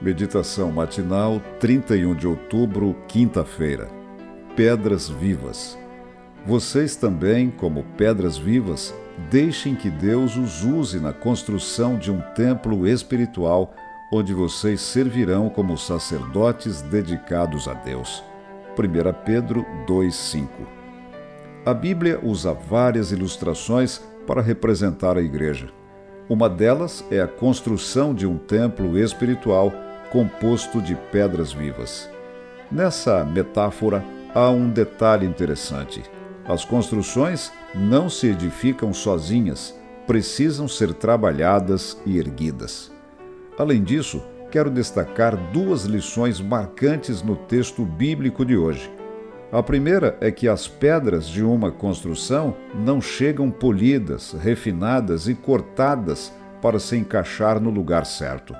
Meditação matinal, 31 de outubro, quinta-feira. Pedras vivas. Vocês também, como pedras vivas, deixem que Deus os use na construção de um templo espiritual, onde vocês servirão como sacerdotes dedicados a Deus. 1 Pedro 2,5 A Bíblia usa várias ilustrações para representar a igreja. Uma delas é a construção de um templo espiritual composto de pedras vivas. Nessa metáfora há um detalhe interessante. As construções não se edificam sozinhas, precisam ser trabalhadas e erguidas. Além disso, quero destacar duas lições marcantes no texto bíblico de hoje. A primeira é que as pedras de uma construção não chegam polidas, refinadas e cortadas para se encaixar no lugar certo.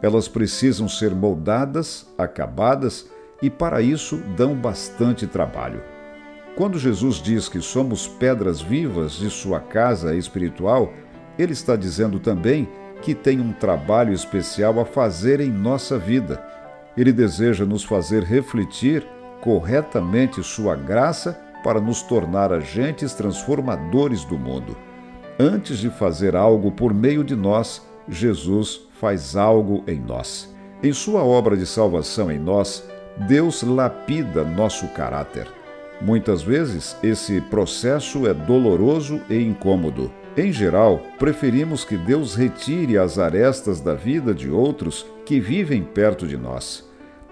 Elas precisam ser moldadas, acabadas e para isso dão bastante trabalho. Quando Jesus diz que somos pedras vivas de sua casa espiritual, ele está dizendo também que tem um trabalho especial a fazer em nossa vida. Ele deseja nos fazer refletir corretamente sua graça para nos tornar agentes transformadores do mundo. Antes de fazer algo por meio de nós, Jesus faz algo em nós. Em sua obra de salvação em nós, Deus lapida nosso caráter. Muitas vezes, esse processo é doloroso e incômodo. Em geral, preferimos que Deus retire as arestas da vida de outros que vivem perto de nós.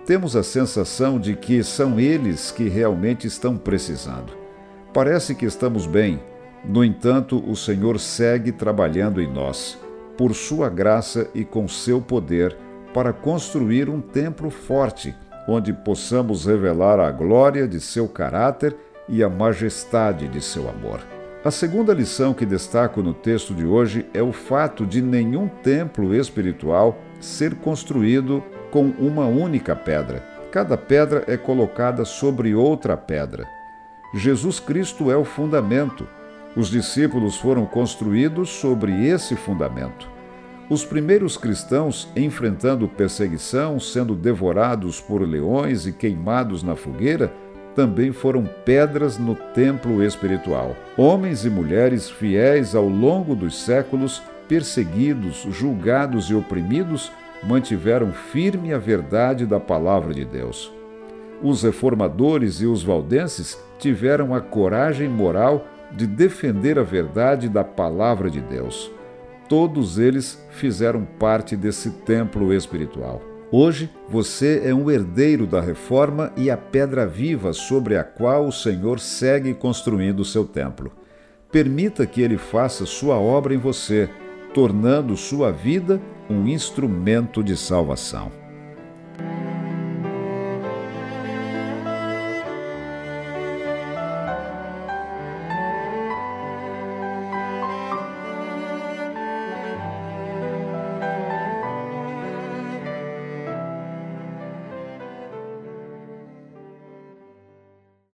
Temos a sensação de que são eles que realmente estão precisando. Parece que estamos bem, no entanto, o Senhor segue trabalhando em nós por sua graça e com seu poder, para construir um templo forte, onde possamos revelar a glória de seu caráter e a majestade de seu amor. A segunda lição que destaco no texto de hoje é o fato de nenhum templo espiritual ser construído com uma única pedra. Cada pedra é colocada sobre outra pedra. Jesus Cristo é o fundamento os discípulos foram construídos sobre esse fundamento. Os primeiros cristãos, enfrentando perseguição, sendo devorados por leões e queimados na fogueira, também foram pedras no templo espiritual. Homens e mulheres fiéis ao longo dos séculos, perseguidos, julgados e oprimidos, mantiveram firme a verdade da palavra de Deus. Os reformadores e os valdenses tiveram a coragem moral de defender a verdade da palavra de Deus. Todos eles fizeram parte desse templo espiritual. Hoje você é um herdeiro da reforma e a pedra viva sobre a qual o Senhor segue construindo o seu templo. Permita que ele faça sua obra em você, tornando sua vida um instrumento de salvação.